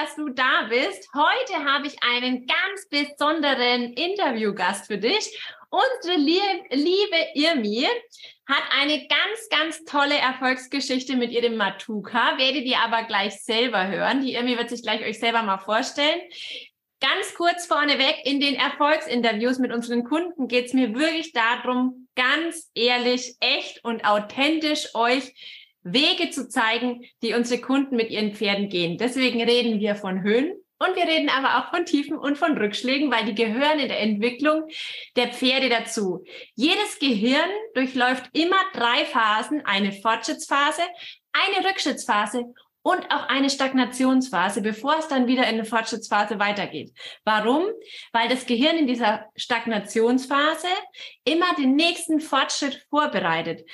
dass du da bist. Heute habe ich einen ganz besonderen Interviewgast für dich. Unsere liebe Irmi hat eine ganz, ganz tolle Erfolgsgeschichte mit ihrem Matuka. Werdet ihr aber gleich selber hören. Die Irmi wird sich gleich euch selber mal vorstellen. Ganz kurz vorneweg, in den Erfolgsinterviews mit unseren Kunden geht es mir wirklich darum, ganz ehrlich, echt und authentisch euch Wege zu zeigen, die unsere Kunden mit ihren Pferden gehen. Deswegen reden wir von Höhen und wir reden aber auch von Tiefen und von Rückschlägen, weil die gehören in der Entwicklung der Pferde dazu. Jedes Gehirn durchläuft immer drei Phasen, eine Fortschrittsphase, eine Rückschrittsphase und auch eine Stagnationsphase, bevor es dann wieder in eine Fortschrittsphase weitergeht. Warum? Weil das Gehirn in dieser Stagnationsphase immer den nächsten Fortschritt vorbereitet.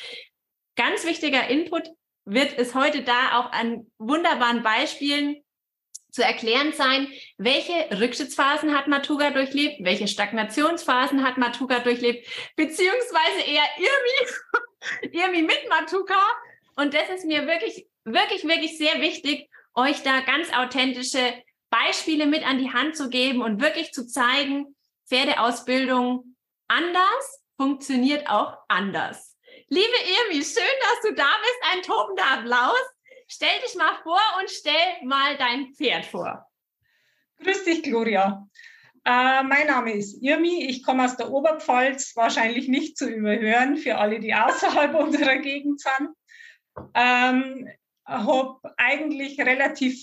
Ganz wichtiger Input wird es heute da auch an wunderbaren Beispielen zu erklären sein, welche Rückschrittsphasen hat Matuga durchlebt, welche Stagnationsphasen hat Matuga durchlebt, beziehungsweise eher Irmi, Irmi mit Matuka. Und das ist mir wirklich, wirklich, wirklich sehr wichtig, euch da ganz authentische Beispiele mit an die Hand zu geben und wirklich zu zeigen, Pferdeausbildung anders funktioniert auch anders. Liebe Irmi, schön, dass du da bist. Ein tobender Applaus. Stell dich mal vor und stell mal dein Pferd vor. Grüß dich, Gloria. Äh, mein Name ist Irmi. Ich komme aus der Oberpfalz, wahrscheinlich nicht zu überhören für alle, die außerhalb unserer Gegend sind. Ähm, habe eigentlich relativ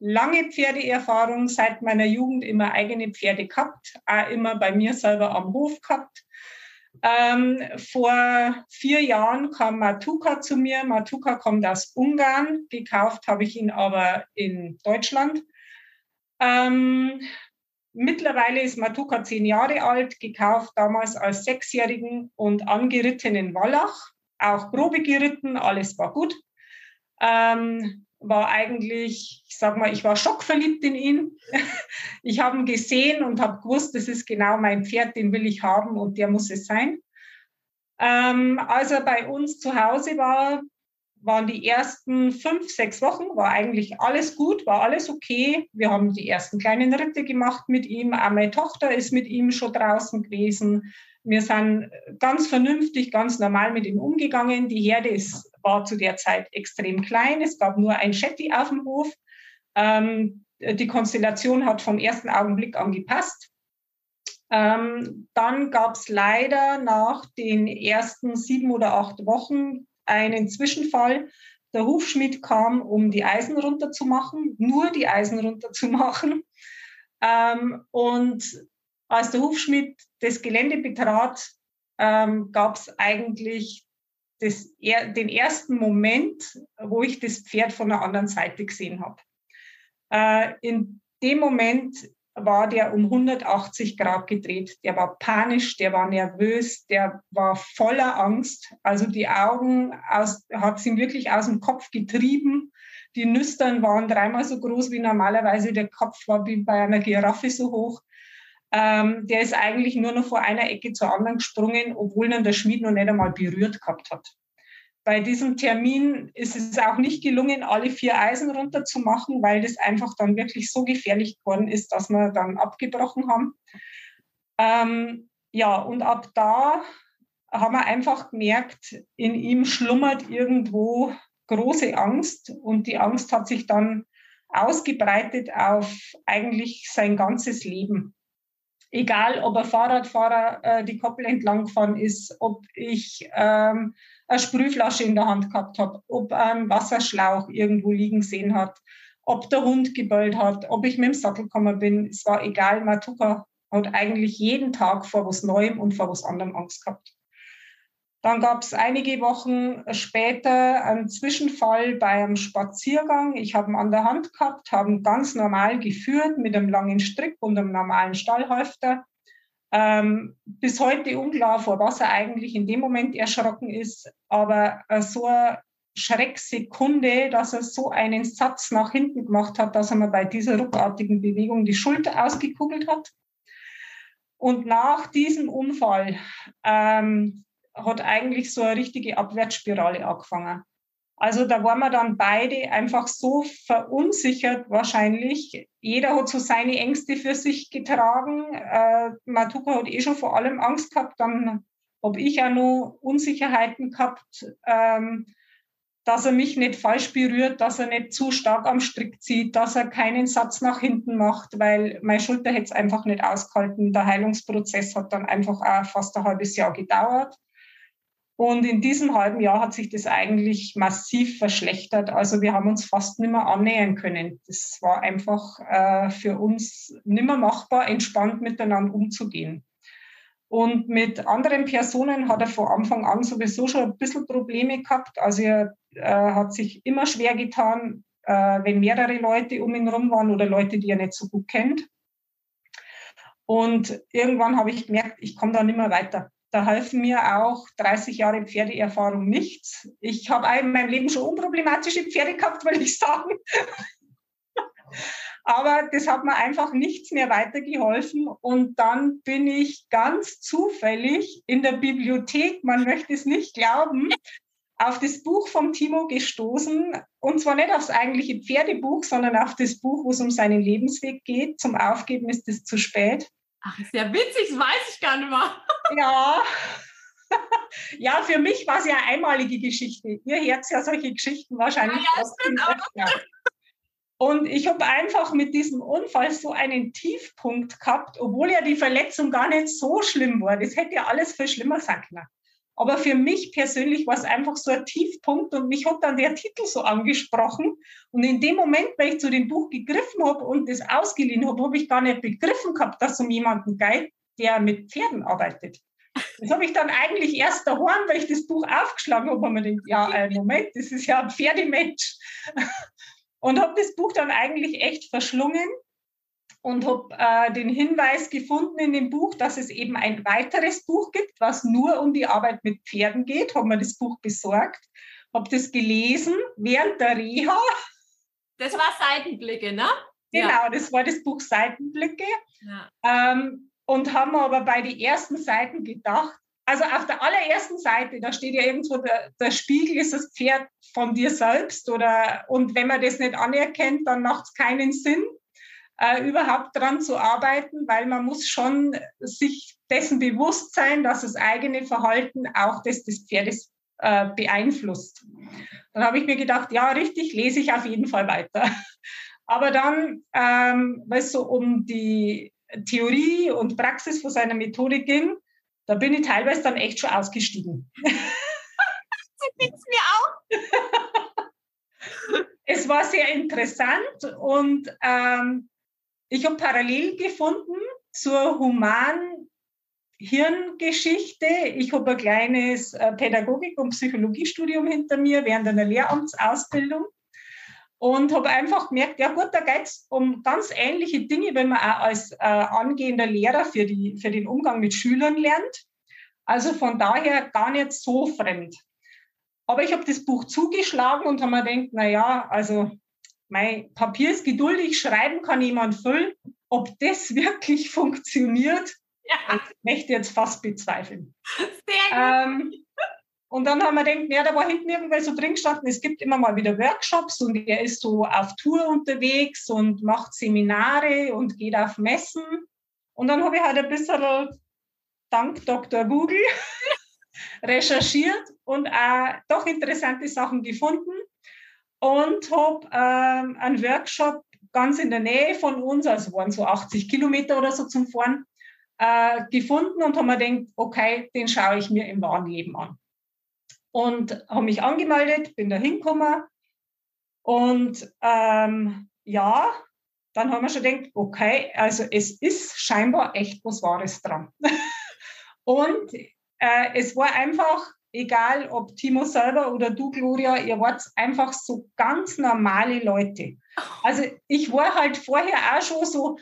lange Pferdeerfahrung, seit meiner Jugend immer eigene Pferde gehabt, auch immer bei mir selber am Hof gehabt. Ähm, vor vier Jahren kam Matuka zu mir. Matuka kommt aus Ungarn. Gekauft habe ich ihn aber in Deutschland. Ähm, mittlerweile ist Matuka zehn Jahre alt, gekauft damals als Sechsjährigen und angeritten in Wallach. Auch Probe geritten, alles war gut. Ähm, war eigentlich, ich sag mal, ich war schockverliebt in ihn. Ich habe ihn gesehen und habe gewusst, das ist genau mein Pferd, den will ich haben und der muss es sein. Ähm, als er bei uns zu Hause war, waren die ersten fünf, sechs Wochen, war eigentlich alles gut, war alles okay. Wir haben die ersten kleinen Ritte gemacht mit ihm. Auch meine Tochter ist mit ihm schon draußen gewesen. Wir sind ganz vernünftig, ganz normal mit ihm umgegangen. Die Herde ist, war zu der Zeit extrem klein. Es gab nur ein Shetty auf dem Hof. Ähm, die Konstellation hat vom ersten Augenblick an gepasst. Ähm, dann gab es leider nach den ersten sieben oder acht Wochen einen Zwischenfall. Der Hufschmied kam, um die Eisen runterzumachen, nur die Eisen runterzumachen. Ähm, und als der Hufschmied das Gelände betrat, ähm, gab es eigentlich das, er, den ersten Moment, wo ich das Pferd von der anderen Seite gesehen habe. Äh, in dem Moment war der um 180 Grad gedreht. Der war panisch, der war nervös, der war voller Angst. Also die Augen aus, hat ihn wirklich aus dem Kopf getrieben. Die Nüstern waren dreimal so groß wie normalerweise. Der Kopf war wie bei einer Giraffe so hoch. Ähm, der ist eigentlich nur noch vor einer Ecke zur anderen gesprungen, obwohl ihn der Schmied noch nicht einmal berührt gehabt hat. Bei diesem Termin ist es auch nicht gelungen, alle vier Eisen runterzumachen, weil das einfach dann wirklich so gefährlich geworden ist, dass wir dann abgebrochen haben. Ähm, ja, und ab da haben wir einfach gemerkt, in ihm schlummert irgendwo große Angst und die Angst hat sich dann ausgebreitet auf eigentlich sein ganzes Leben egal ob er Fahrradfahrer äh, die Koppel entlang gefahren ist, ob ich ähm, eine Sprühflasche in der Hand gehabt habe, ob ein Wasserschlauch irgendwo liegen sehen hat, ob der Hund gebellt hat, ob ich mit dem Sattel gekommen bin. Es war egal, Matuka hat eigentlich jeden Tag vor was Neuem und vor was anderem Angst gehabt. Dann gab es einige Wochen später einen Zwischenfall bei einem Spaziergang. Ich habe ihn an der Hand gehabt, habe ihn ganz normal geführt mit einem langen Strick und einem normalen Stallhalfter. Ähm, bis heute unklar, vor was er eigentlich in dem Moment erschrocken ist, aber äh, so eine Schrecksekunde, dass er so einen Satz nach hinten gemacht hat, dass er mir bei dieser ruckartigen Bewegung die Schulter ausgekugelt hat. Und nach diesem Unfall ähm, hat eigentlich so eine richtige Abwärtsspirale angefangen. Also da waren wir dann beide einfach so verunsichert wahrscheinlich. Jeder hat so seine Ängste für sich getragen. Äh, Matuka hat eh schon vor allem Angst gehabt. Dann habe ich auch noch Unsicherheiten gehabt, ähm, dass er mich nicht falsch berührt, dass er nicht zu stark am Strick zieht, dass er keinen Satz nach hinten macht, weil meine Schulter hätte es einfach nicht ausgehalten. Der Heilungsprozess hat dann einfach auch fast ein halbes Jahr gedauert. Und in diesem halben Jahr hat sich das eigentlich massiv verschlechtert. Also wir haben uns fast nicht mehr annähern können. Das war einfach äh, für uns nicht mehr machbar, entspannt miteinander umzugehen. Und mit anderen Personen hat er von Anfang an sowieso schon ein bisschen Probleme gehabt. Also er äh, hat sich immer schwer getan, äh, wenn mehrere Leute um ihn herum waren oder Leute, die er nicht so gut kennt. Und irgendwann habe ich gemerkt, ich komme da nicht mehr weiter. Da helfen mir auch 30 Jahre Pferdeerfahrung nichts. Ich habe in meinem Leben schon unproblematische Pferde gehabt, will ich sagen. Aber das hat mir einfach nichts mehr weitergeholfen. Und dann bin ich ganz zufällig in der Bibliothek, man möchte es nicht glauben, auf das Buch vom Timo gestoßen. Und zwar nicht aufs eigentliche Pferdebuch, sondern auf das Buch, wo es um seinen Lebensweg geht. Zum Aufgeben ist es zu spät. Ach, ist ja witzig, das weiß ich gar nicht mehr. Ja. Ja, für mich war es ja eine einmalige Geschichte. Ihr hört ja solche Geschichten wahrscheinlich. Ja, ja, stimmt, und ich habe einfach mit diesem Unfall so einen Tiefpunkt gehabt, obwohl ja die Verletzung gar nicht so schlimm war. Das hätte ja alles viel schlimmer sein können. Aber für mich persönlich war es einfach so ein Tiefpunkt und mich hat dann der Titel so angesprochen. Und in dem Moment, wenn ich zu dem Buch gegriffen habe und das ausgeliehen habe, habe ich gar nicht begriffen gehabt, dass es um jemanden geht, der mit Pferden arbeitet. Das habe ich dann eigentlich erst daheim, weil ich das Buch aufgeschlagen habe, und mir gedacht, ja, äh, Moment, das ist ja ein Pferdemensch. Und habe das Buch dann eigentlich echt verschlungen und habe äh, den Hinweis gefunden in dem Buch, dass es eben ein weiteres Buch gibt, was nur um die Arbeit mit Pferden geht. Habe mir das Buch besorgt, habe das gelesen während der Reha. Das war Seitenblicke, ne? Genau, ja. das war das Buch Seitenblicke. Ja. Ähm, und haben aber bei den ersten Seiten gedacht, also auf der allerersten Seite, da steht ja irgendwo, der, der Spiegel ist das Pferd von dir selbst. Oder, und wenn man das nicht anerkennt, dann macht es keinen Sinn äh, überhaupt daran zu arbeiten, weil man muss schon sich dessen bewusst sein, dass das eigene Verhalten auch das des Pferdes äh, beeinflusst. Dann habe ich mir gedacht, ja, richtig, lese ich auf jeden Fall weiter. Aber dann, ähm, weil es so um die Theorie und Praxis von seiner Methode ging, da bin ich teilweise dann echt schon ausgestiegen. so geht's mir auch. es war sehr interessant und ähm, ich habe parallel gefunden zur humanen Hirngeschichte. Ich habe ein kleines äh, Pädagogik- und Psychologiestudium hinter mir während einer Lehramtsausbildung und habe einfach gemerkt, ja gut, da geht es um ganz ähnliche Dinge, wenn man auch als äh, angehender Lehrer für, die, für den Umgang mit Schülern lernt. Also von daher gar nicht so fremd. Aber ich habe das Buch zugeschlagen und habe mir gedacht, na ja, also mein Papier ist geduldig, schreiben kann jemand füllen. Ob das wirklich funktioniert, ja. ich möchte jetzt fast bezweifeln. Sehr gut. Ähm, und dann haben wir gedacht, ja, da war hinten irgendwann so drin gestanden, es gibt immer mal wieder Workshops und er ist so auf Tour unterwegs und macht Seminare und geht auf Messen. Und dann habe ich halt ein bisschen dank Dr. Google recherchiert und auch doch interessante Sachen gefunden und habe ähm, einen Workshop ganz in der Nähe von uns, also waren so 80 Kilometer oder so zum Fahren, äh, gefunden und habe mir gedacht, okay, den schaue ich mir im wahren Leben an. Und habe mich angemeldet, bin da hingekommen und ähm, ja, dann haben wir schon gedacht, okay, also es ist scheinbar echt was Wahres dran. und äh, es war einfach egal ob Timo selber oder du, Gloria, ihr wart einfach so ganz normale Leute. Also ich war halt vorher auch schon so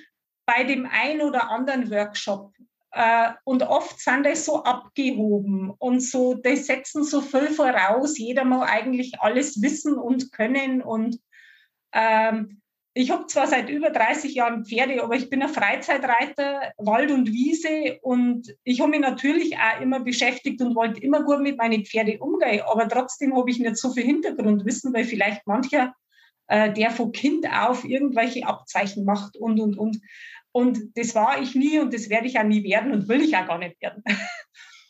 bei dem ein oder anderen Workshop. Äh, und oft sind die so abgehoben und so, die setzen so viel voraus, jeder muss eigentlich alles wissen und können. Und ähm, ich habe zwar seit über 30 Jahren Pferde, aber ich bin ein Freizeitreiter, Wald und Wiese und ich habe mich natürlich auch immer beschäftigt und wollte immer gut mit meinen Pferden umgehen, aber trotzdem habe ich nicht so viel Hintergrundwissen, weil vielleicht mancher, äh, der von Kind auf irgendwelche Abzeichen macht und, und, und. Und das war ich nie und das werde ich auch nie werden und will ich auch gar nicht werden.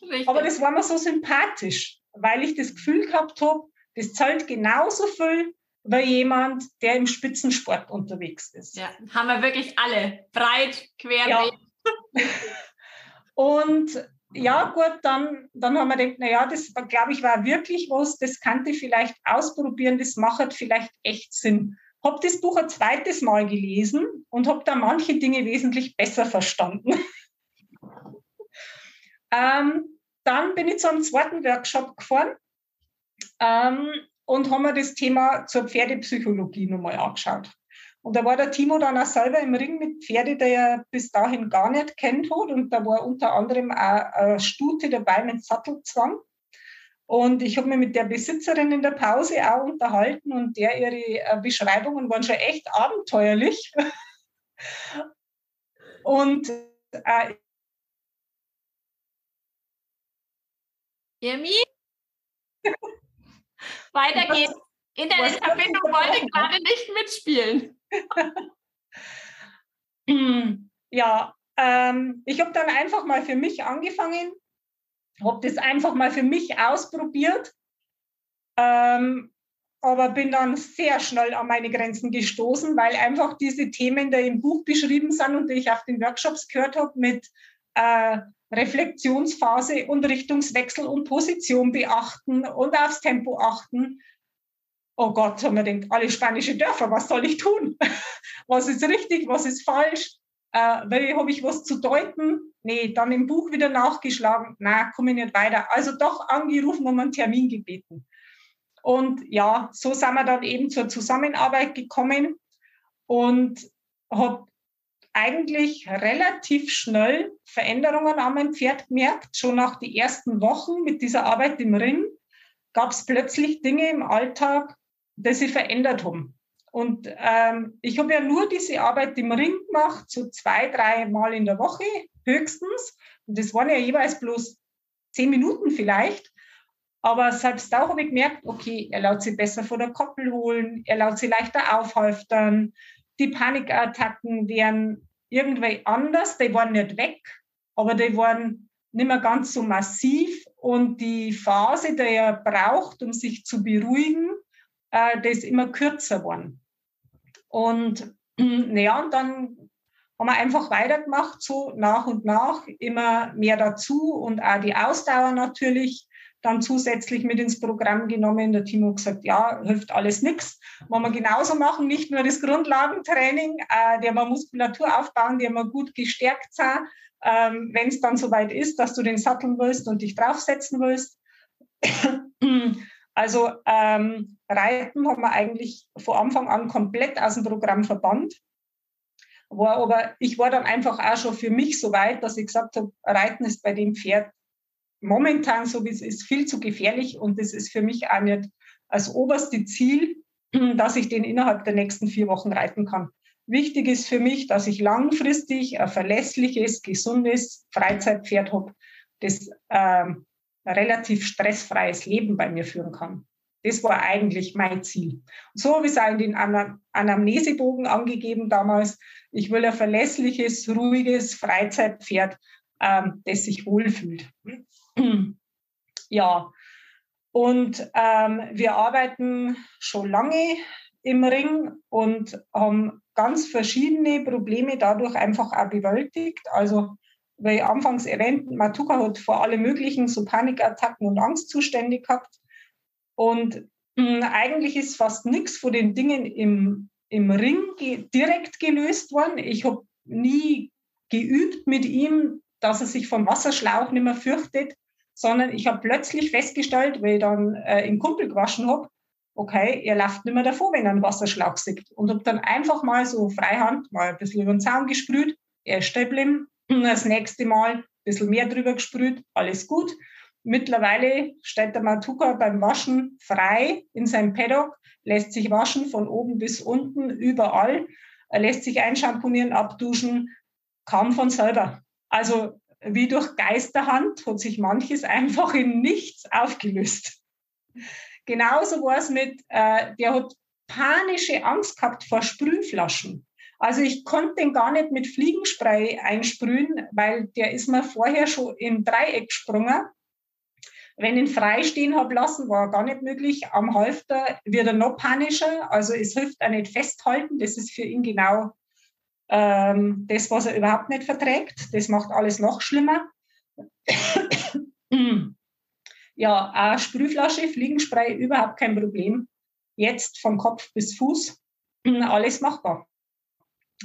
Richtig. Aber das war mir so sympathisch, weil ich das Gefühl gehabt habe, das zahlt genauso viel wie jemand, der im Spitzensport unterwegs ist. Ja, haben wir wirklich alle, breit, quer. Ja. Und ja, gut, dann, dann haben wir gedacht, naja, das glaube ich war wirklich was, das kannte ich vielleicht ausprobieren, das macht vielleicht echt Sinn. Habe das Buch ein zweites Mal gelesen und habe da manche Dinge wesentlich besser verstanden. ähm, dann bin ich zu einem zweiten Workshop gefahren ähm, und haben mir das Thema zur Pferdepsychologie nochmal angeschaut. Und da war der Timo dann auch selber im Ring mit Pferde, der er bis dahin gar nicht kennt hat. Und da war unter anderem auch eine Stute dabei mit Sattelzwang. Und ich habe mich mit der Besitzerin in der Pause auch unterhalten und der ihre äh, Beschreibungen waren schon echt abenteuerlich. und äh, Irmi? Weiter geht's. Internetverbindung wollte gerade nicht mitspielen. ja, ähm, ich habe dann einfach mal für mich angefangen, habe das einfach mal für mich ausprobiert, ähm, aber bin dann sehr schnell an meine Grenzen gestoßen, weil einfach diese Themen, die im Buch beschrieben sind und die ich auf den Workshops gehört habe, mit äh, Reflexionsphase und Richtungswechsel und Position beachten und aufs Tempo achten. Oh Gott, haben wir gedacht, alle spanische Dörfer, was soll ich tun? was ist richtig, was ist falsch? Äh, habe ich was zu deuten? Nee, dann im Buch wieder nachgeschlagen. Na, komme ich nicht weiter. Also doch angerufen um einen Termin gebeten. Und ja, so sind wir dann eben zur Zusammenarbeit gekommen und habe eigentlich relativ schnell Veränderungen an meinem Pferd gemerkt. Schon nach den ersten Wochen mit dieser Arbeit im Ring gab es plötzlich Dinge im Alltag, die sich verändert haben. Und ähm, ich habe ja nur diese Arbeit im Ring gemacht, so zwei, drei Mal in der Woche höchstens. Und das waren ja jeweils bloß zehn Minuten vielleicht. Aber selbst da habe ich gemerkt, okay, er laut sich besser vor der Koppel holen, er laut sich leichter aufhalftern, die Panikattacken wären irgendwie anders. Die waren nicht weg, aber die waren nicht mehr ganz so massiv. Und die Phase, die er braucht, um sich zu beruhigen, äh, ist immer kürzer geworden. Und naja, und dann haben wir einfach weitergemacht, so nach und nach, immer mehr dazu und auch die Ausdauer natürlich dann zusätzlich mit ins Programm genommen. Der Timo hat gesagt, ja, hilft alles nichts. Wollen wir genauso machen, nicht nur das Grundlagentraining, äh, der man Muskulatur aufbauen, der man gut gestärkt sein, ähm, wenn es dann soweit ist, dass du den satteln willst und dich draufsetzen willst. Also ähm, Reiten haben wir eigentlich von Anfang an komplett aus dem Programm verbannt. War aber ich war dann einfach auch schon für mich so weit, dass ich gesagt habe, Reiten ist bei dem Pferd momentan, so wie es ist, viel zu gefährlich und das ist für mich auch nicht als oberste Ziel, dass ich den innerhalb der nächsten vier Wochen reiten kann. Wichtig ist für mich, dass ich langfristig ein verlässliches, gesundes Freizeitpferd habe, das ähm, relativ stressfreies Leben bei mir führen kann. Das war eigentlich mein Ziel. So habe ich es auch in den Anamnesebogen angegeben damals. Ich will ein verlässliches, ruhiges Freizeitpferd, ähm, das sich wohlfühlt. Ja, und ähm, wir arbeiten schon lange im Ring und haben ganz verschiedene Probleme dadurch einfach auch bewältigt. Also, weil ich anfangs erwähnt, Matuka hat vor allem möglichen so Panikattacken und Angstzustände gehabt. Und mh, hm, eigentlich ist fast nichts von den Dingen im, im Ring ge direkt gelöst worden. Ich habe nie geübt mit ihm, dass er sich vom Wasserschlauch nicht mehr fürchtet sondern ich habe plötzlich festgestellt, weil ich dann äh, im Kumpel gewaschen habe, okay, er läuft nicht mehr davor, wenn er einen Wasserschlauch sieht. Und habe dann einfach mal so freihand mal ein bisschen über den Zaun gesprüht, er ist geblieben. Das nächste Mal ein bisschen mehr drüber gesprüht, alles gut. Mittlerweile steht der Matuka beim Waschen frei in seinem Paddock, lässt sich waschen von oben bis unten, überall. Er lässt sich einschamponieren, abduschen, kam von selber. Also wie durch Geisterhand hat sich manches einfach in nichts aufgelöst. Genauso war es mit, äh, der hat panische Angst gehabt vor Sprühflaschen. Also ich konnte den gar nicht mit Fliegenspray einsprühen, weil der ist mir vorher schon im Dreieck gesprungen. Wenn ich ihn freistehen habe lassen, war gar nicht möglich. Am Halfter wird er noch panischer. Also es hilft auch nicht festhalten. Das ist für ihn genau ähm, das, was er überhaupt nicht verträgt. Das macht alles noch schlimmer. ja, eine Sprühflasche, Fliegenspray, überhaupt kein Problem. Jetzt vom Kopf bis Fuß, alles machbar.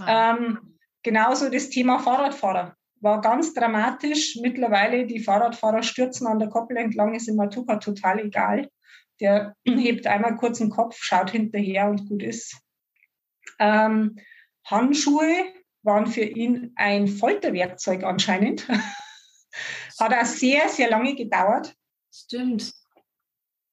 Ah. Ähm, genauso das Thema Fahrradfahrer war ganz dramatisch. Mittlerweile die Fahrradfahrer stürzen an der Koppel entlang, ist im Matuka total egal. Der hebt einmal kurz den Kopf, schaut hinterher und gut ist. Ähm, Handschuhe waren für ihn ein Folterwerkzeug anscheinend. Hat auch sehr, sehr lange gedauert. Stimmt.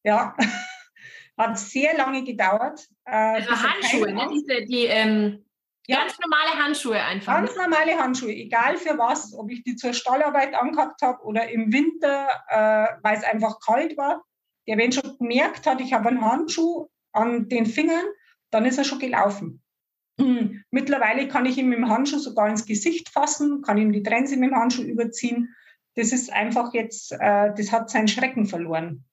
Ja, hat sehr lange gedauert. Äh, also Handschuhe, ne? Diese, die ähm, ja. ganz normale Handschuhe einfach. Ganz normale Handschuhe, egal für was, ob ich die zur Stallarbeit angehabt habe oder im Winter, äh, weil es einfach kalt war. Der, wenn schon gemerkt hat, ich habe einen Handschuh an den Fingern, dann ist er schon gelaufen. Hm. Mittlerweile kann ich ihm mit dem Handschuh sogar ins Gesicht fassen, kann ihm die Trense mit dem Handschuh überziehen. Das ist einfach jetzt, äh, das hat seinen Schrecken verloren.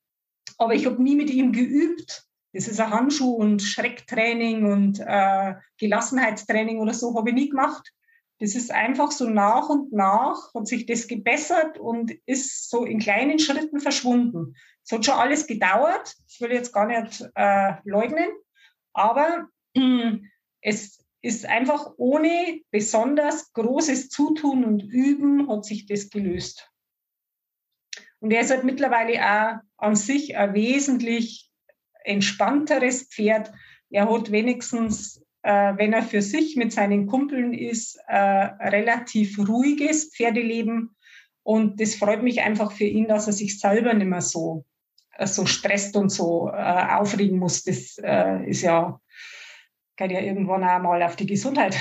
Aber ich habe nie mit ihm geübt. Das ist ein Handschuh und Schrecktraining und äh, Gelassenheitstraining oder so habe ich nie gemacht. Das ist einfach so nach und nach hat sich das gebessert und ist so in kleinen Schritten verschwunden. Es hat schon alles gedauert, das will ich jetzt gar nicht äh, leugnen, aber äh, es ist einfach ohne besonders großes Zutun und Üben hat sich das gelöst. Und er ist halt mittlerweile auch an sich ein wesentlich entspannteres Pferd. Er hat wenigstens, äh, wenn er für sich mit seinen Kumpeln ist, äh, relativ ruhiges Pferdeleben. Und das freut mich einfach für ihn, dass er sich selber nicht mehr so, äh, so stresst und so äh, aufregen muss. Das äh, ist ja, geht ja irgendwann einmal auf die Gesundheit.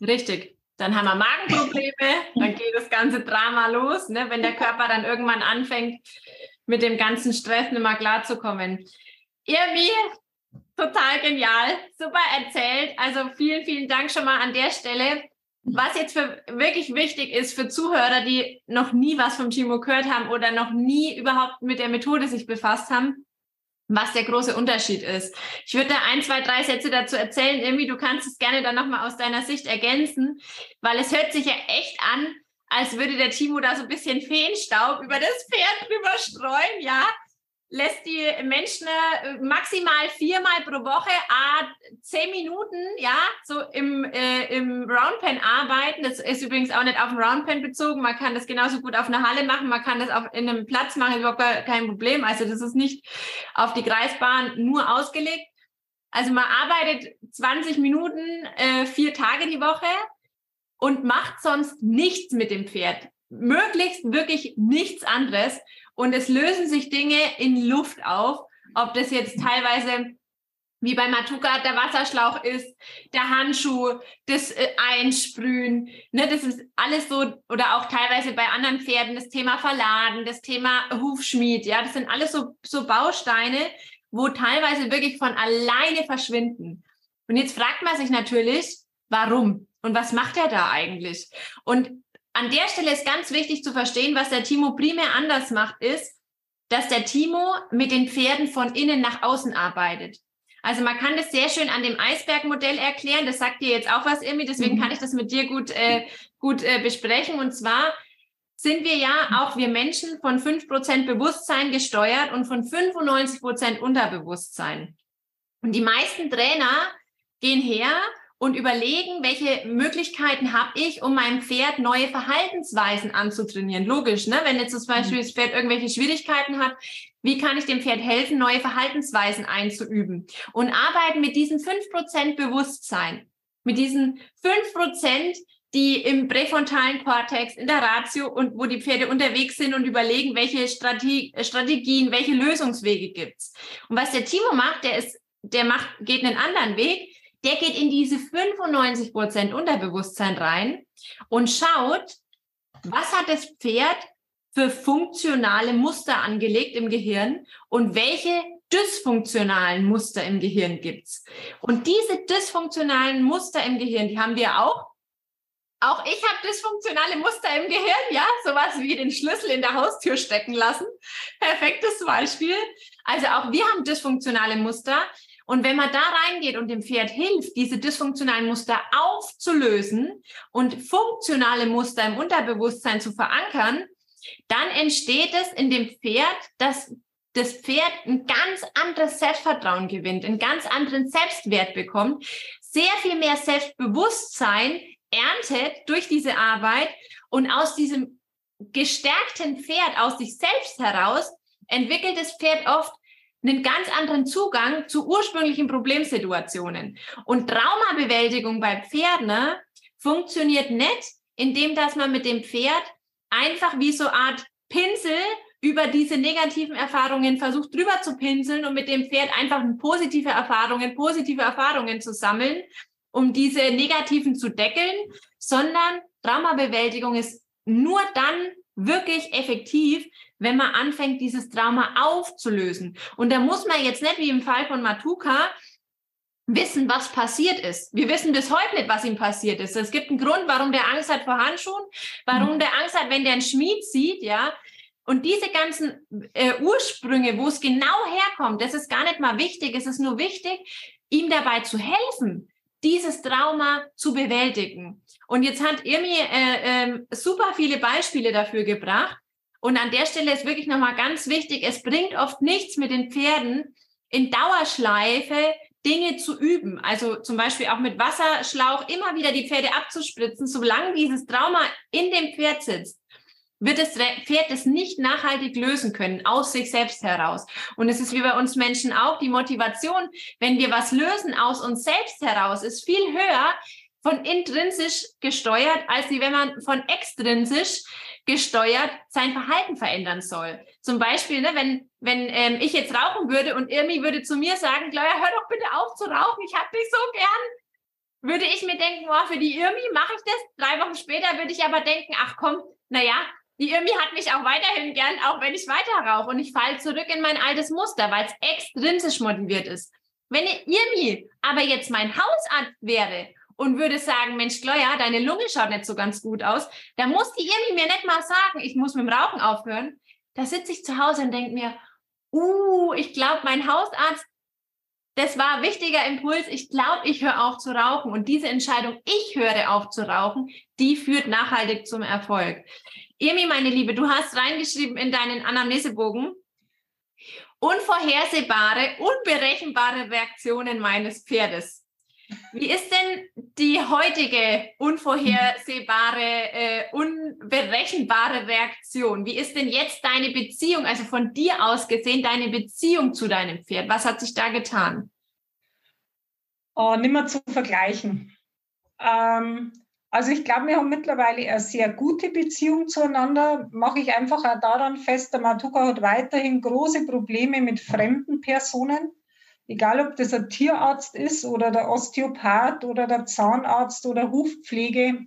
Richtig. Dann haben wir Magenprobleme, dann geht das ganze Drama los, ne, wenn der Körper dann irgendwann anfängt, mit dem ganzen Stress nicht mehr klarzukommen. Irgendwie total genial, super erzählt. Also vielen, vielen Dank schon mal an der Stelle. Was jetzt für wirklich wichtig ist für Zuhörer, die noch nie was vom Timo gehört haben oder noch nie überhaupt mit der Methode sich befasst haben, was der große Unterschied ist. Ich würde da ein, zwei, drei Sätze dazu erzählen. Irgendwie, du kannst es gerne dann nochmal aus deiner Sicht ergänzen, weil es hört sich ja echt an, als würde der Timo da so ein bisschen Feenstaub über das Pferd drüber streuen, ja lässt die Menschen äh, maximal viermal pro Woche, a zehn Minuten, ja, so im, äh, im Roundpen arbeiten. Das ist übrigens auch nicht auf den Roundpen bezogen. Man kann das genauso gut auf einer Halle machen. Man kann das auch in einem Platz machen, überhaupt kein Problem. Also das ist nicht auf die Kreisbahn nur ausgelegt. Also man arbeitet 20 Minuten, äh, vier Tage die Woche und macht sonst nichts mit dem Pferd. Möglichst wirklich nichts anderes und es lösen sich Dinge in Luft auf, ob das jetzt teilweise wie bei Matuka der Wasserschlauch ist, der Handschuh, das äh, Einsprühen, ne, das ist alles so, oder auch teilweise bei anderen Pferden das Thema Verladen, das Thema Hufschmied, ja, das sind alles so, so Bausteine, wo teilweise wirklich von alleine verschwinden. Und jetzt fragt man sich natürlich, warum? Und was macht er da eigentlich? Und an der Stelle ist ganz wichtig zu verstehen, was der Timo primär anders macht, ist, dass der Timo mit den Pferden von innen nach außen arbeitet. Also man kann das sehr schön an dem Eisbergmodell erklären. Das sagt dir jetzt auch was, Irmi. Deswegen mhm. kann ich das mit dir gut, äh, gut äh, besprechen. Und zwar sind wir ja auch wir Menschen von fünf Prozent Bewusstsein gesteuert und von 95 Prozent Unterbewusstsein. Und die meisten Trainer gehen her und überlegen, welche Möglichkeiten habe ich, um meinem Pferd neue Verhaltensweisen anzutrainieren. Logisch, ne? Wenn jetzt zum Beispiel das Pferd irgendwelche Schwierigkeiten hat, wie kann ich dem Pferd helfen, neue Verhaltensweisen einzuüben? Und arbeiten mit diesen fünf Prozent Bewusstsein, mit diesen fünf Prozent die im präfrontalen Kortex, in der Ratio und wo die Pferde unterwegs sind und überlegen, welche Strategie, Strategien, welche Lösungswege gibt's. Und was der Timo macht, der ist, der macht, geht einen anderen Weg. Der geht in diese 95 Prozent Unterbewusstsein rein und schaut, was hat das Pferd für funktionale Muster angelegt im Gehirn und welche dysfunktionalen Muster im Gehirn gibt's. Und diese dysfunktionalen Muster im Gehirn, die haben wir auch. Auch ich habe dysfunktionale Muster im Gehirn, ja, sowas wie den Schlüssel in der Haustür stecken lassen. Perfektes Beispiel. Also auch wir haben dysfunktionale Muster. Und wenn man da reingeht und dem Pferd hilft, diese dysfunktionalen Muster aufzulösen und funktionale Muster im Unterbewusstsein zu verankern, dann entsteht es in dem Pferd, dass das Pferd ein ganz anderes Selbstvertrauen gewinnt, einen ganz anderen Selbstwert bekommt, sehr viel mehr Selbstbewusstsein erntet durch diese Arbeit und aus diesem gestärkten Pferd, aus sich selbst heraus, entwickelt das Pferd oft einen ganz anderen Zugang zu ursprünglichen Problemsituationen. Und Traumabewältigung bei Pferden ne, funktioniert nicht, indem dass man mit dem Pferd einfach wie so Art Pinsel über diese negativen Erfahrungen versucht drüber zu pinseln und mit dem Pferd einfach positive Erfahrungen, positive Erfahrungen zu sammeln, um diese negativen zu deckeln, sondern Traumabewältigung ist nur dann wirklich effektiv, wenn man anfängt, dieses Trauma aufzulösen. Und da muss man jetzt nicht wie im Fall von Matuka wissen, was passiert ist. Wir wissen bis heute nicht, was ihm passiert ist. Es gibt einen Grund, warum der Angst hat vor Handschuhen, warum mhm. der Angst hat, wenn der einen Schmied sieht, ja. Und diese ganzen äh, Ursprünge, wo es genau herkommt, das ist gar nicht mal wichtig. Es ist nur wichtig, ihm dabei zu helfen, dieses Trauma zu bewältigen. Und jetzt hat Irmi äh, äh, super viele Beispiele dafür gebracht. Und an der Stelle ist wirklich nochmal ganz wichtig, es bringt oft nichts mit den Pferden in Dauerschleife Dinge zu üben. Also zum Beispiel auch mit Wasserschlauch immer wieder die Pferde abzuspritzen, solange dieses Trauma in dem Pferd sitzt wird das Pferd es nicht nachhaltig lösen können, aus sich selbst heraus. Und es ist wie bei uns Menschen auch, die Motivation, wenn wir was lösen aus uns selbst heraus, ist viel höher von intrinsisch gesteuert, als wie wenn man von extrinsisch gesteuert sein Verhalten verändern soll. Zum Beispiel, ne, wenn, wenn ähm, ich jetzt rauchen würde und Irmi würde zu mir sagen, Gloria, hör doch bitte auf zu rauchen, ich hab dich so gern, würde ich mir denken, oh, für die Irmi mache ich das. Drei Wochen später würde ich aber denken, ach komm, naja, die Irmi hat mich auch weiterhin gern, auch wenn ich weiter rauche und ich falle zurück in mein altes Muster, weil es extrinsisch motiviert ist. Wenn Irmi aber jetzt mein Hausarzt wäre und würde sagen, Mensch, Gloria, deine Lunge schaut nicht so ganz gut aus, dann muss die Irmi mir nicht mal sagen, ich muss mit dem Rauchen aufhören. Da sitze ich zu Hause und denke mir, uh, ich glaube, mein Hausarzt, das war ein wichtiger Impuls. Ich glaube, ich höre auf zu rauchen. Und diese Entscheidung, ich höre auf zu rauchen, die führt nachhaltig zum Erfolg. Irmi, meine Liebe, du hast reingeschrieben in deinen Anamnesebogen, unvorhersehbare, unberechenbare Reaktionen meines Pferdes. Wie ist denn die heutige unvorhersehbare, äh, unberechenbare Reaktion? Wie ist denn jetzt deine Beziehung, also von dir aus gesehen, deine Beziehung zu deinem Pferd? Was hat sich da getan? Oh, nimmer zu vergleichen. Ähm, also ich glaube, wir haben mittlerweile eine sehr gute Beziehung zueinander. Mache ich einfach auch daran fest, der Matuka hat weiterhin große Probleme mit fremden Personen. Egal, ob das ein Tierarzt ist oder der Osteopath oder der Zahnarzt oder Hufpflege.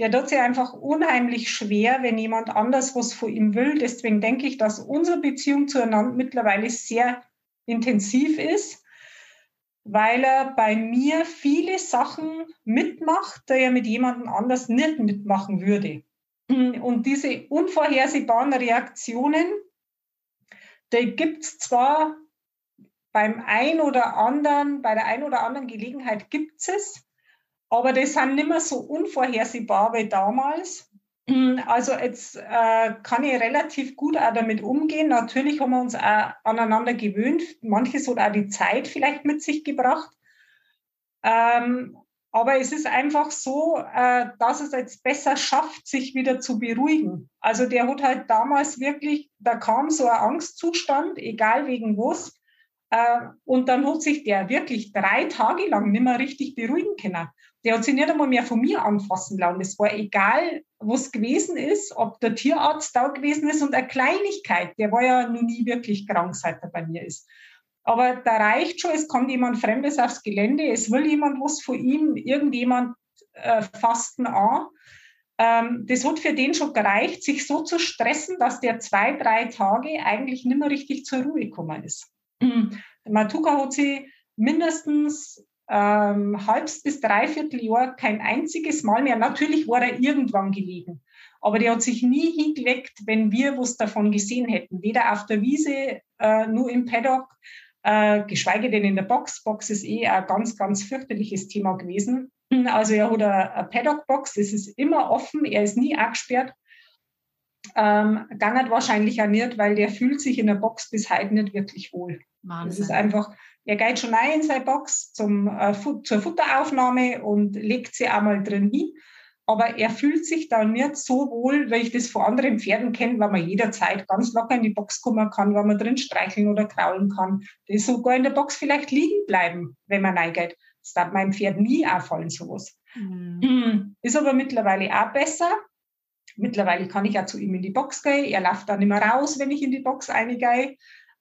Der tut sich einfach unheimlich schwer, wenn jemand anders was von ihm will. Deswegen denke ich, dass unsere Beziehung zueinander mittlerweile sehr intensiv ist weil er bei mir viele Sachen mitmacht, die er mit jemandem anders nicht mitmachen würde. Und diese unvorhersehbaren Reaktionen, die gibt es zwar beim ein oder anderen, bei der ein oder anderen Gelegenheit gibt es, aber das sind nicht mehr so unvorhersehbar wie damals. Mm, also jetzt äh, kann ich relativ gut auch damit umgehen. Natürlich haben wir uns auch aneinander gewöhnt. Manches hat auch die Zeit vielleicht mit sich gebracht. Ähm, aber es ist einfach so, äh, dass es jetzt besser schafft, sich wieder zu beruhigen. Also der hat halt damals wirklich, da kam so ein Angstzustand, egal wegen was. Äh, und dann hat sich der wirklich drei Tage lang nicht mehr richtig beruhigen können. Der hat sich nicht einmal mehr von mir anfassen lassen. Es war egal, was gewesen ist, ob der Tierarzt da gewesen ist und eine Kleinigkeit. Der war ja noch nie wirklich krank, seit er bei mir ist. Aber da reicht schon, es kommt jemand Fremdes aufs Gelände, es will jemand was von ihm, irgendjemand äh, fasten an. Ähm, das hat für den schon gereicht, sich so zu stressen, dass der zwei, drei Tage eigentlich nicht mehr richtig zur Ruhe gekommen ist. Mhm. Matuka hat sie mindestens ähm, halbs bis dreiviertel Jahr kein einziges Mal mehr. Natürlich war er irgendwann gelegen, aber der hat sich nie hingelegt, wenn wir was davon gesehen hätten. Weder auf der Wiese, äh, nur im Paddock, äh, geschweige denn in der Box. Box ist eh ein ganz, ganz fürchterliches Thema gewesen. Also er hat eine Paddock-Box, das ist immer offen, er ist nie abgesperrt. Ähm, gar wahrscheinlich auch nicht, weil der fühlt sich in der Box bis heute nicht wirklich wohl. Wahnsinn. Das ist einfach, er geht schon rein in seine Box zum, äh, zur Futteraufnahme und legt sie einmal drin hin. Aber er fühlt sich da nicht so wohl, weil ich das von anderen Pferden kenne, weil man jederzeit ganz locker in die Box kommen kann, weil man drin streicheln oder kraulen kann. Das sogar in der Box vielleicht liegen bleiben, wenn man reingeht. Das darf meinem Pferd nie auffallen, sowas. Mhm. Ist aber mittlerweile auch besser. Mittlerweile kann ich auch zu ihm in die Box gehen. Er läuft dann immer raus, wenn ich in die Box reingehe.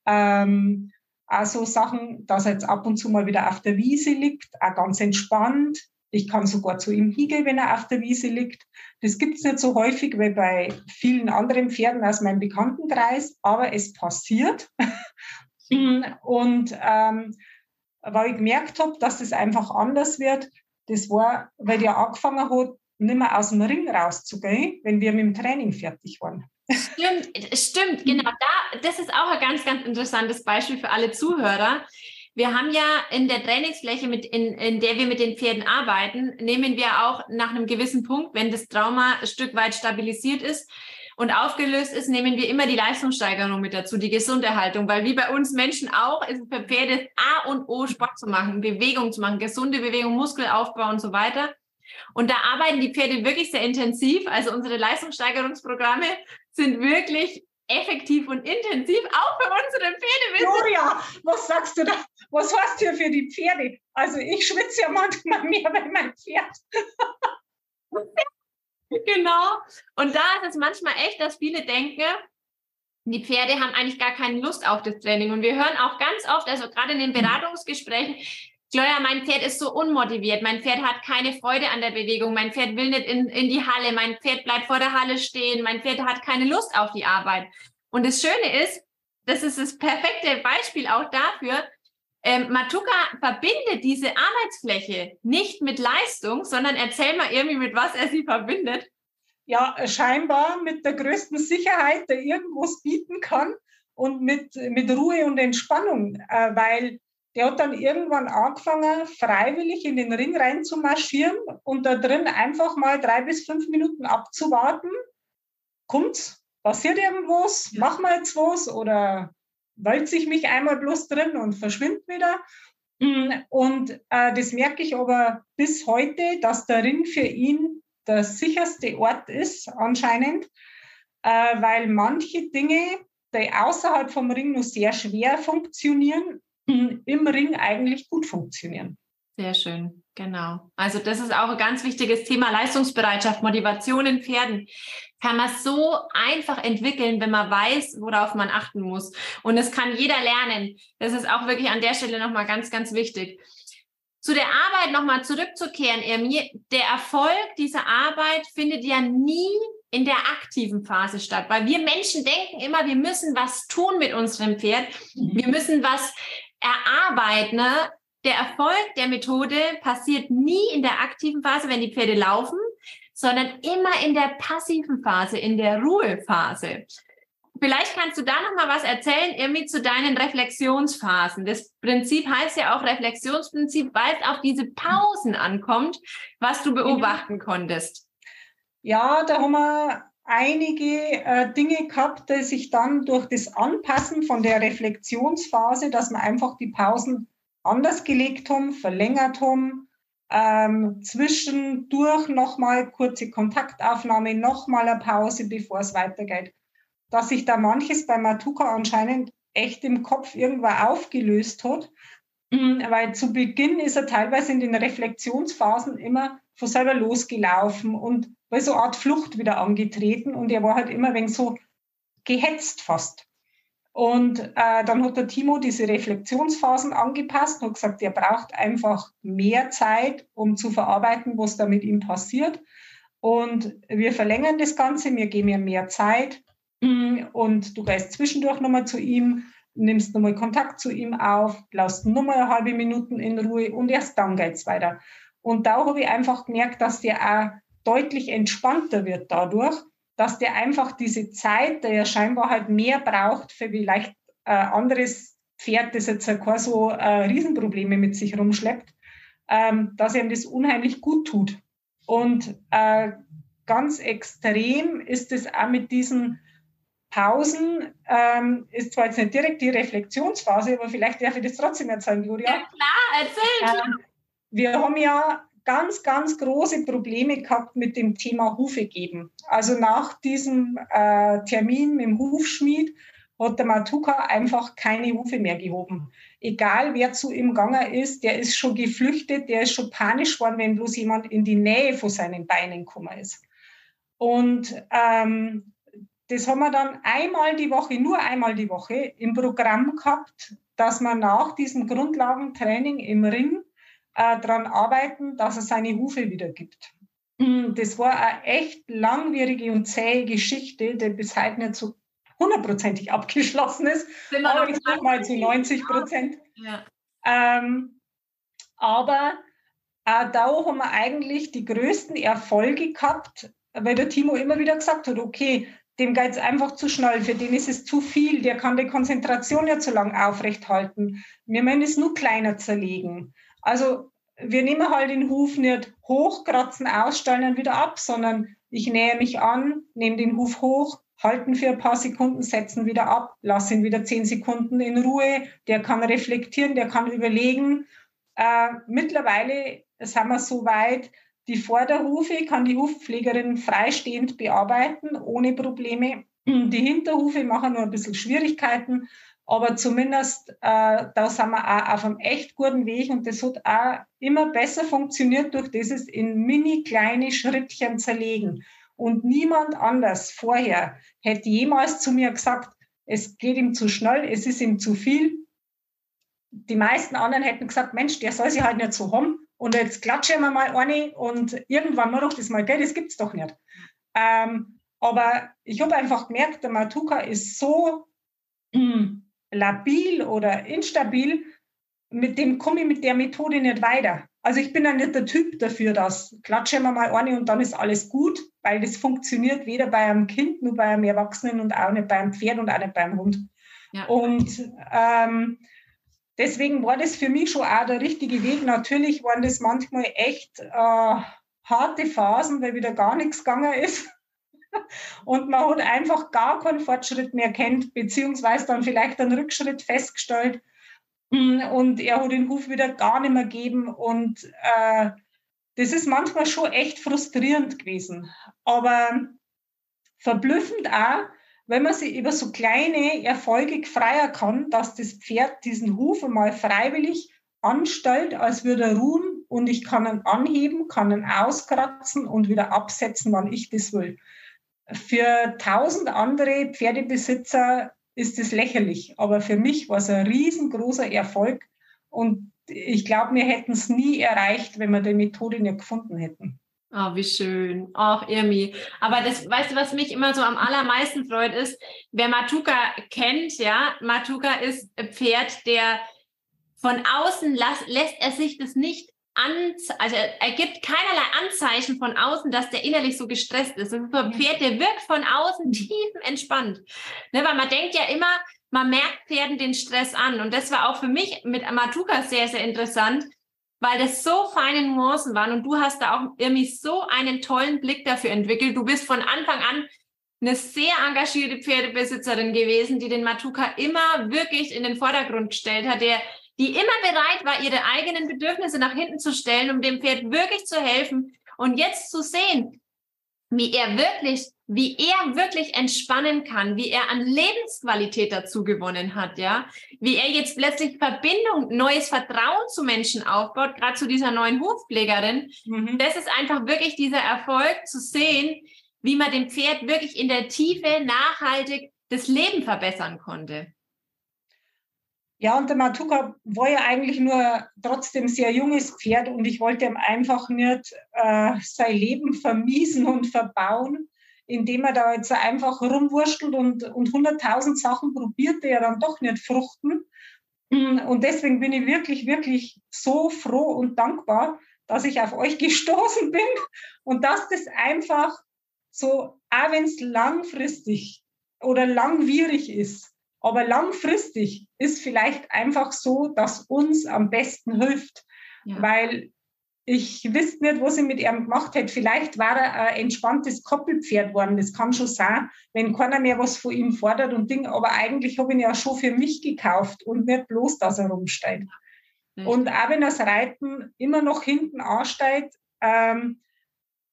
Ähm, also Sachen, dass er jetzt ab und zu mal wieder auf der Wiese liegt, auch ganz entspannt. Ich kann sogar zu ihm hingehen, wenn er auf der Wiese liegt. Das gibt es nicht so häufig wie bei vielen anderen Pferden aus meinem Bekanntenkreis, aber es passiert. und ähm, weil ich gemerkt habe, dass das einfach anders wird, das war, weil der angefangen hat, nicht mehr aus dem Ring rauszugehen, wenn wir mit dem Training fertig waren. Stimmt, stimmt, genau. Da, das ist auch ein ganz, ganz interessantes Beispiel für alle Zuhörer. Wir haben ja in der Trainingsfläche, mit, in, in der wir mit den Pferden arbeiten, nehmen wir auch nach einem gewissen Punkt, wenn das Trauma ein Stück weit stabilisiert ist und aufgelöst ist, nehmen wir immer die Leistungssteigerung mit dazu, die Gesunderhaltung, weil wie bei uns Menschen auch, ist für Pferde A und O, Sport zu machen, Bewegung zu machen, gesunde Bewegung, Muskelaufbau und so weiter. Und da arbeiten die Pferde wirklich sehr intensiv. Also unsere Leistungssteigerungsprogramme sind wirklich effektiv und intensiv, auch für unsere Pferde. Gloria, was sagst du da? Was hast du für die Pferde? Also ich schwitze ja manchmal mehr bei meinem Pferd. genau. Und da ist es manchmal echt, dass viele denken, die Pferde haben eigentlich gar keine Lust auf das Training. Und wir hören auch ganz oft, also gerade in den Beratungsgesprächen, Gloria, mein Pferd ist so unmotiviert, mein Pferd hat keine Freude an der Bewegung, mein Pferd will nicht in, in die Halle, mein Pferd bleibt vor der Halle stehen, mein Pferd hat keine Lust auf die Arbeit. Und das Schöne ist, das ist das perfekte Beispiel auch dafür, ähm, Matuka verbindet diese Arbeitsfläche nicht mit Leistung, sondern erzähl mal irgendwie, mit was er sie verbindet. Ja, scheinbar mit der größten Sicherheit, der irgendwas bieten kann und mit, mit Ruhe und Entspannung, äh, weil der hat dann irgendwann angefangen, freiwillig in den Ring rein zu marschieren und da drin einfach mal drei bis fünf Minuten abzuwarten. Kommt's? Passiert irgendwas? Mach mal jetzt was? Oder wälze ich mich einmal bloß drin und verschwindet wieder? Und äh, das merke ich aber bis heute, dass der Ring für ihn der sicherste Ort ist, anscheinend, äh, weil manche Dinge, die außerhalb vom Ring nur sehr schwer funktionieren, im Ring eigentlich gut funktionieren. Sehr schön, genau. Also das ist auch ein ganz wichtiges Thema, Leistungsbereitschaft, Motivation in Pferden. Kann man so einfach entwickeln, wenn man weiß, worauf man achten muss. Und das kann jeder lernen. Das ist auch wirklich an der Stelle nochmal ganz, ganz wichtig. Zu der Arbeit nochmal zurückzukehren, Emir, der Erfolg dieser Arbeit findet ja nie in der aktiven Phase statt, weil wir Menschen denken immer, wir müssen was tun mit unserem Pferd. Wir müssen was erarbeiten. Ne? Der Erfolg der Methode passiert nie in der aktiven Phase, wenn die Pferde laufen, sondern immer in der passiven Phase, in der Ruhephase. Vielleicht kannst du da noch mal was erzählen, irgendwie zu deinen Reflexionsphasen. Das Prinzip heißt ja auch Reflexionsprinzip, weil es auf diese Pausen ankommt, was du beobachten konntest. Ja, da haben wir einige äh, Dinge gehabt, die sich dann durch das Anpassen von der Reflexionsphase, dass wir einfach die Pausen anders gelegt haben, verlängert haben, ähm, zwischendurch nochmal kurze Kontaktaufnahme, nochmal eine Pause, bevor es weitergeht. Dass sich da manches bei Matuka anscheinend echt im Kopf irgendwann aufgelöst hat. Mm, weil zu Beginn ist er teilweise in den Reflexionsphasen immer von selber losgelaufen und war so eine Art Flucht wieder angetreten und er war halt immer wegen so gehetzt fast. Und äh, dann hat der Timo diese Reflexionsphasen angepasst und gesagt, er braucht einfach mehr Zeit, um zu verarbeiten, was da mit ihm passiert. Und wir verlängern das Ganze, wir geben ihm mehr Zeit und du gehst zwischendurch nochmal zu ihm, nimmst nochmal Kontakt zu ihm auf, laust nochmal eine halbe Minute in Ruhe und erst dann geht's weiter. Und da habe ich einfach gemerkt, dass der auch deutlich entspannter wird dadurch, dass der einfach diese Zeit, der ja scheinbar halt mehr braucht für vielleicht ein anderes Pferd, das jetzt keine so äh, Riesenprobleme mit sich rumschleppt, ähm, dass ihm das unheimlich gut tut. Und äh, ganz extrem ist es auch mit diesen Pausen, ähm, ist zwar jetzt nicht direkt die Reflexionsphase, aber vielleicht darf ich das trotzdem erzählen, Julia. Ja, klar, erzähl. Ähm, wir haben ja ganz, ganz große Probleme gehabt mit dem Thema Hufe geben. Also nach diesem äh, Termin mit dem Hufschmied hat der Matuka einfach keine Hufe mehr gehoben. Egal wer zu ihm gegangen ist, der ist schon geflüchtet, der ist schon panisch geworden, wenn bloß jemand in die Nähe von seinen Beinen gekommen ist. Und ähm, das haben wir dann einmal die Woche, nur einmal die Woche im Programm gehabt, dass man nach diesem Grundlagentraining im Ring äh, daran arbeiten, dass er seine Hufe wieder gibt. Das war eine echt langwierige und zähe Geschichte, die bis heute nicht so hundertprozentig abgeschlossen ist, aber ich sage mal zu 90 Prozent. Ja. Ähm, aber äh, da haben wir eigentlich die größten Erfolge gehabt, weil der Timo immer wieder gesagt hat, okay, dem geht es einfach zu schnell, für den ist es zu viel, der kann die Konzentration ja zu lang aufrechthalten. Wir müssen es nur kleiner zerlegen. Also wir nehmen halt den Huf nicht hochkratzen, ausstellen und wieder ab, sondern ich nähe mich an, nehme den Huf hoch, halten für ein paar Sekunden, setzen wieder ab, lassen ihn wieder zehn Sekunden in Ruhe. Der kann reflektieren, der kann überlegen. Äh, mittlerweile sind wir so weit, die Vorderhufe kann die Hufpflegerin freistehend bearbeiten, ohne Probleme. Die Hinterhufe machen nur ein bisschen Schwierigkeiten, aber zumindest äh, da sind wir auch auf einem echt guten Weg und das hat auch immer besser funktioniert durch dieses in mini kleine Schrittchen zerlegen. Und niemand anders vorher hätte jemals zu mir gesagt, es geht ihm zu schnell, es ist ihm zu viel. Die meisten anderen hätten gesagt, Mensch, der soll sich halt nicht so haben und jetzt klatschen wir mal eine und irgendwann mal doch das mal Geld, das gibt's doch nicht. Ähm, aber ich habe einfach gemerkt, der Matuka ist so mm, labil oder instabil, mit dem komme ich mit der Methode nicht weiter. Also ich bin ja nicht der Typ dafür, dass klatschen wir mal eine und dann ist alles gut, weil das funktioniert weder bei einem Kind, nur bei einem Erwachsenen und auch nicht beim Pferd und auch nicht beim Hund. Ja. Und ähm, deswegen war das für mich schon auch der richtige Weg. Natürlich waren das manchmal echt äh, harte Phasen, weil wieder gar nichts gegangen ist. Und man hat einfach gar keinen Fortschritt mehr kennt, beziehungsweise dann vielleicht einen Rückschritt festgestellt. Und er hat den Huf wieder gar nicht mehr gegeben. Und äh, das ist manchmal schon echt frustrierend gewesen. Aber verblüffend auch, wenn man sich über so kleine Erfolge gefreien kann, dass das Pferd diesen Huf einmal freiwillig anstellt, als würde er ruhen und ich kann ihn anheben, kann ihn auskratzen und wieder absetzen, wann ich das will. Für tausend andere Pferdebesitzer ist es lächerlich, aber für mich war es ein riesengroßer Erfolg und ich glaube, wir hätten es nie erreicht, wenn wir die Methode nicht gefunden hätten. Oh, wie schön. Ach, Irmi. Aber das, weißt du, was mich immer so am allermeisten freut, ist, wer Matuka kennt, ja, Matuka ist ein Pferd, der von außen las, lässt er sich das nicht Anze also er gibt keinerlei Anzeichen von außen, dass der innerlich so gestresst ist. Das ist ein Pferd, der wirkt von außen tief entspannt. Ne, weil man denkt ja immer, man merkt Pferden den Stress an. Und das war auch für mich mit Amatuka sehr, sehr interessant, weil das so feine Nuancen waren. Und du hast da auch irgendwie so einen tollen Blick dafür entwickelt. Du bist von Anfang an eine sehr engagierte Pferdebesitzerin gewesen, die den Matuka immer wirklich in den Vordergrund gestellt hat, der die immer bereit war, ihre eigenen Bedürfnisse nach hinten zu stellen, um dem Pferd wirklich zu helfen. Und jetzt zu sehen, wie er wirklich wie er wirklich entspannen kann, wie er an Lebensqualität dazu gewonnen hat, ja, wie er jetzt plötzlich Verbindung, neues Vertrauen zu Menschen aufbaut, gerade zu dieser neuen Hofpflegerin. Mhm. Das ist einfach wirklich dieser Erfolg zu sehen, wie man dem Pferd wirklich in der Tiefe nachhaltig das Leben verbessern konnte. Ja, und der Matuka war ja eigentlich nur trotzdem sehr junges Pferd und ich wollte ihm einfach nicht äh, sein Leben vermiesen und verbauen, indem er da jetzt einfach rumwurschtelt und, und 100.000 Sachen probiert, die ja dann doch nicht fruchten. Und deswegen bin ich wirklich, wirklich so froh und dankbar, dass ich auf euch gestoßen bin und dass das einfach so, auch wenn es langfristig oder langwierig ist, aber langfristig ist vielleicht einfach so, dass uns am besten hilft, ja. weil ich wüsste nicht, was ich mit ihm gemacht hätte. Vielleicht war er ein entspanntes Koppelpferd geworden. Das kann schon sein, wenn keiner mehr was von ihm fordert und Ding. Aber eigentlich habe ich ihn ja schon für mich gekauft und nicht bloß, dass er rumsteigt. Und auch wenn das Reiten immer noch hinten ansteigt, ähm,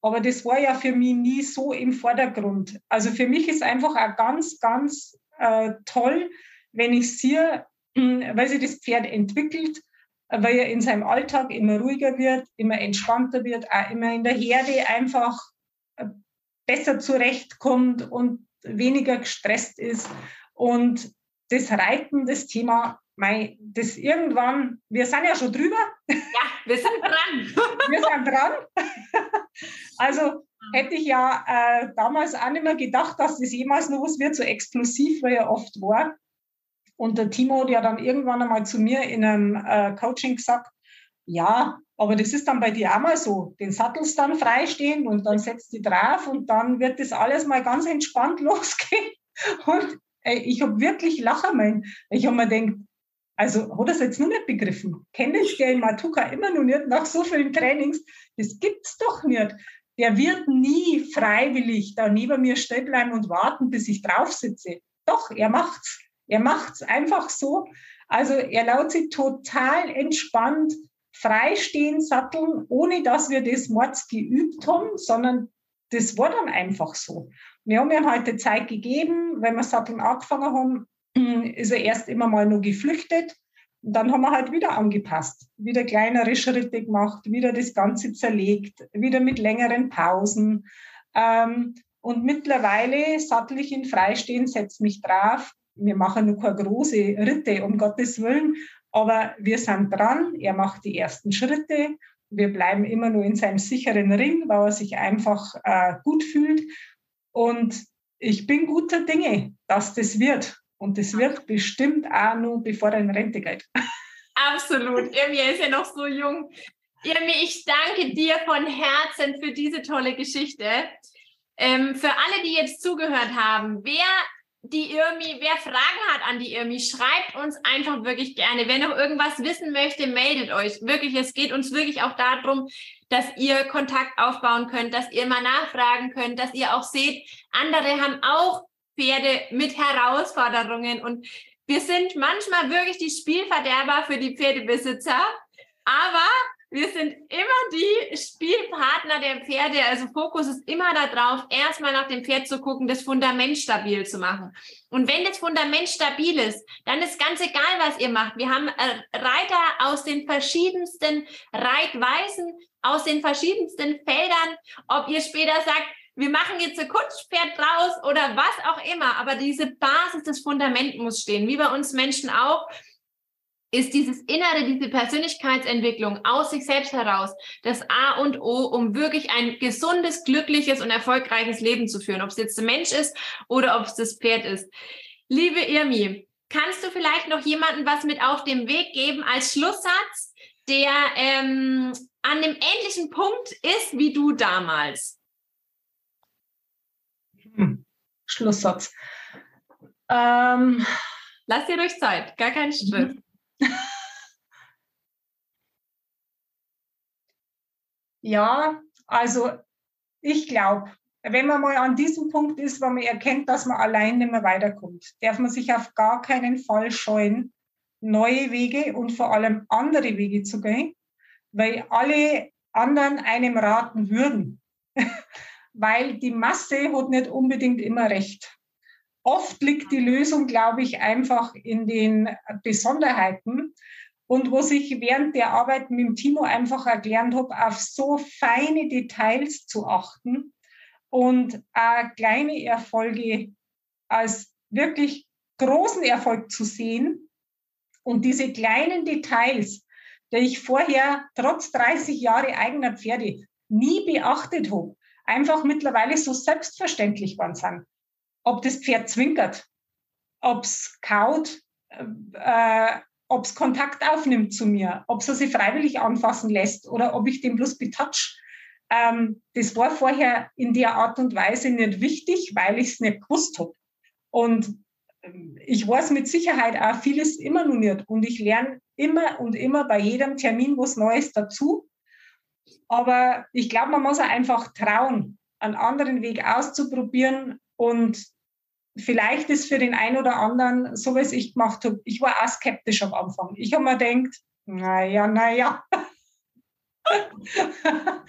aber das war ja für mich nie so im Vordergrund. Also für mich ist einfach auch ganz, ganz äh, toll, wenn ich sehe, weil sich das Pferd entwickelt, weil er in seinem Alltag immer ruhiger wird, immer entspannter wird, auch immer in der Herde einfach äh, besser zurechtkommt und weniger gestresst ist. Und das Reiten, das Thema, mein, das irgendwann, wir sind ja schon drüber. Ja, wir sind dran. wir sind dran. Also hätte ich ja äh, damals auch nicht mehr gedacht, dass das jemals noch was wird, so explosiv, wie er oft war. Und der Timo hat ja dann irgendwann einmal zu mir in einem äh, Coaching gesagt, ja, aber das ist dann bei dir auch mal so. Den Sattelst dann freistehen und dann setzt die drauf und dann wird das alles mal ganz entspannt losgehen. Und äh, ich habe wirklich lachen meinen. Ich habe mir gedacht, also hat es jetzt nur nicht begriffen. Kennt es der in Matuka immer noch nicht nach so vielen Trainings? Das gibt's doch nicht der wird nie freiwillig da neben mir stehen bleiben und warten, bis ich drauf sitze. Doch, er macht's. Er macht's einfach so. Also er laut sich total entspannt freistehen, satteln, ohne dass wir das Mords geübt haben, sondern das war dann einfach so. Wir haben ihm heute Zeit gegeben, wenn wir Satteln angefangen haben, ist er erst immer mal nur geflüchtet. Und dann haben wir halt wieder angepasst, wieder kleinere Schritte gemacht, wieder das Ganze zerlegt, wieder mit längeren Pausen. Ähm, und mittlerweile sattel ich ihn freistehen, setze mich drauf. Wir machen nur keine große Ritte, um Gottes Willen, aber wir sind dran. Er macht die ersten Schritte. Wir bleiben immer nur in seinem sicheren Ring, weil er sich einfach äh, gut fühlt. Und ich bin guter Dinge, dass das wird. Und das wird bestimmt auch nur, bevor er in Rente geht. Absolut. Irmi ist ja noch so jung. Irmi, ich danke dir von Herzen für diese tolle Geschichte. Ähm, für alle, die jetzt zugehört haben, wer die Irmi, wer Fragen hat an die Irmi, schreibt uns einfach wirklich gerne. Wer noch irgendwas wissen möchte, meldet euch. Wirklich, es geht uns wirklich auch darum, dass ihr Kontakt aufbauen könnt, dass ihr mal nachfragen könnt, dass ihr auch seht, andere haben auch Pferde mit Herausforderungen und wir sind manchmal wirklich die Spielverderber für die Pferdebesitzer, aber wir sind immer die Spielpartner der Pferde. Also Fokus ist immer darauf, erstmal nach dem Pferd zu gucken, das Fundament stabil zu machen. Und wenn das Fundament stabil ist, dann ist ganz egal, was ihr macht. Wir haben äh, Reiter aus den verschiedensten Reitweisen, aus den verschiedensten Feldern. Ob ihr später sagt, wir machen jetzt ein Kutschpferd draus oder was auch immer, aber diese Basis, das Fundament muss stehen, wie bei uns Menschen auch, ist dieses Innere, diese Persönlichkeitsentwicklung aus sich selbst heraus das A und O, um wirklich ein gesundes, glückliches und erfolgreiches Leben zu führen, ob es jetzt der Mensch ist oder ob es das Pferd ist. Liebe Irmi, kannst du vielleicht noch jemanden was mit auf den Weg geben als Schlusssatz, der ähm, an dem ähnlichen Punkt ist wie du damals? Hm. Schlusssatz. Ähm, Lass dir durch Zeit, gar keinen Stress. Ja, also ich glaube, wenn man mal an diesem Punkt ist, wo man erkennt, dass man allein nicht mehr weiterkommt, darf man sich auf gar keinen Fall scheuen, neue Wege und vor allem andere Wege zu gehen, weil alle anderen einem raten würden. weil die Masse hat nicht unbedingt immer recht. Oft liegt die Lösung, glaube ich, einfach in den Besonderheiten und was ich während der Arbeit mit dem Timo einfach erklärt habe, auf so feine Details zu achten und auch kleine Erfolge als wirklich großen Erfolg zu sehen und diese kleinen Details, die ich vorher trotz 30 Jahre eigener Pferde nie beachtet habe, einfach mittlerweile so selbstverständlich waren sind. Ob das Pferd zwinkert, ob es kaut, äh, ob es Kontakt aufnimmt zu mir, ob es sich freiwillig anfassen lässt oder ob ich den bloß betouch. Ähm, das war vorher in der Art und Weise nicht wichtig, weil ich es nicht gewusst habe. Und ähm, ich weiß mit Sicherheit auch vieles immer noch nicht. Und ich lerne immer und immer bei jedem Termin was Neues dazu. Aber ich glaube, man muss auch einfach trauen, einen anderen Weg auszuprobieren und vielleicht ist für den einen oder anderen, so wie es ich gemacht habe, ich war auch skeptisch am Anfang. Ich habe mir gedacht, naja, naja.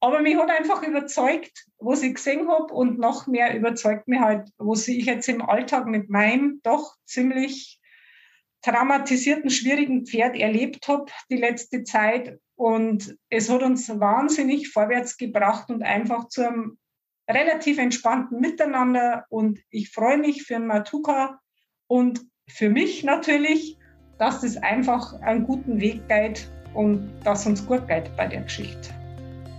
Aber mich hat einfach überzeugt, was ich gesehen habe und noch mehr überzeugt mich halt, was ich jetzt im Alltag mit meinem doch ziemlich traumatisierten, schwierigen Pferd erlebt habe die letzte Zeit. Und es hat uns wahnsinnig vorwärts gebracht und einfach zu einem relativ entspannten Miteinander und ich freue mich für den Matuka und für mich natürlich, dass das einfach einen guten Weg geht und dass uns gut geht bei der Geschichte.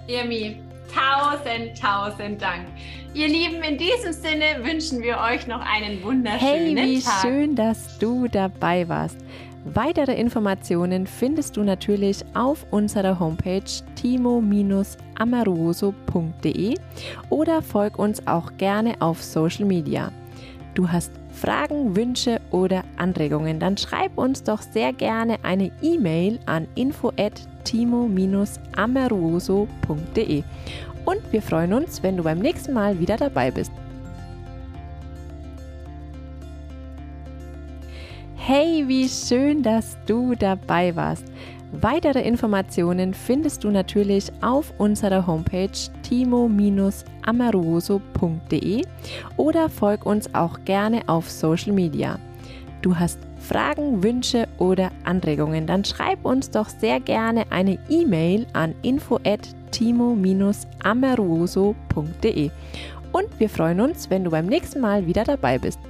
Irmi, tausend, tausend Dank. Ihr Lieben, in diesem Sinne wünschen wir euch noch einen wunderschönen hey, wie Tag. schön, dass du dabei warst. Weitere Informationen findest du natürlich auf unserer Homepage timo-amoroso.de oder folg uns auch gerne auf Social Media. Du hast Fragen, Wünsche oder Anregungen, dann schreib uns doch sehr gerne eine E-Mail an info@timo-amoroso.de. Und wir freuen uns, wenn du beim nächsten Mal wieder dabei bist. Hey, wie schön, dass du dabei warst. Weitere Informationen findest du natürlich auf unserer Homepage timo-amoroso.de oder folg uns auch gerne auf Social Media. Du hast Fragen, Wünsche oder Anregungen, dann schreib uns doch sehr gerne eine E-Mail an info@timo-amoroso.de. Und wir freuen uns, wenn du beim nächsten Mal wieder dabei bist.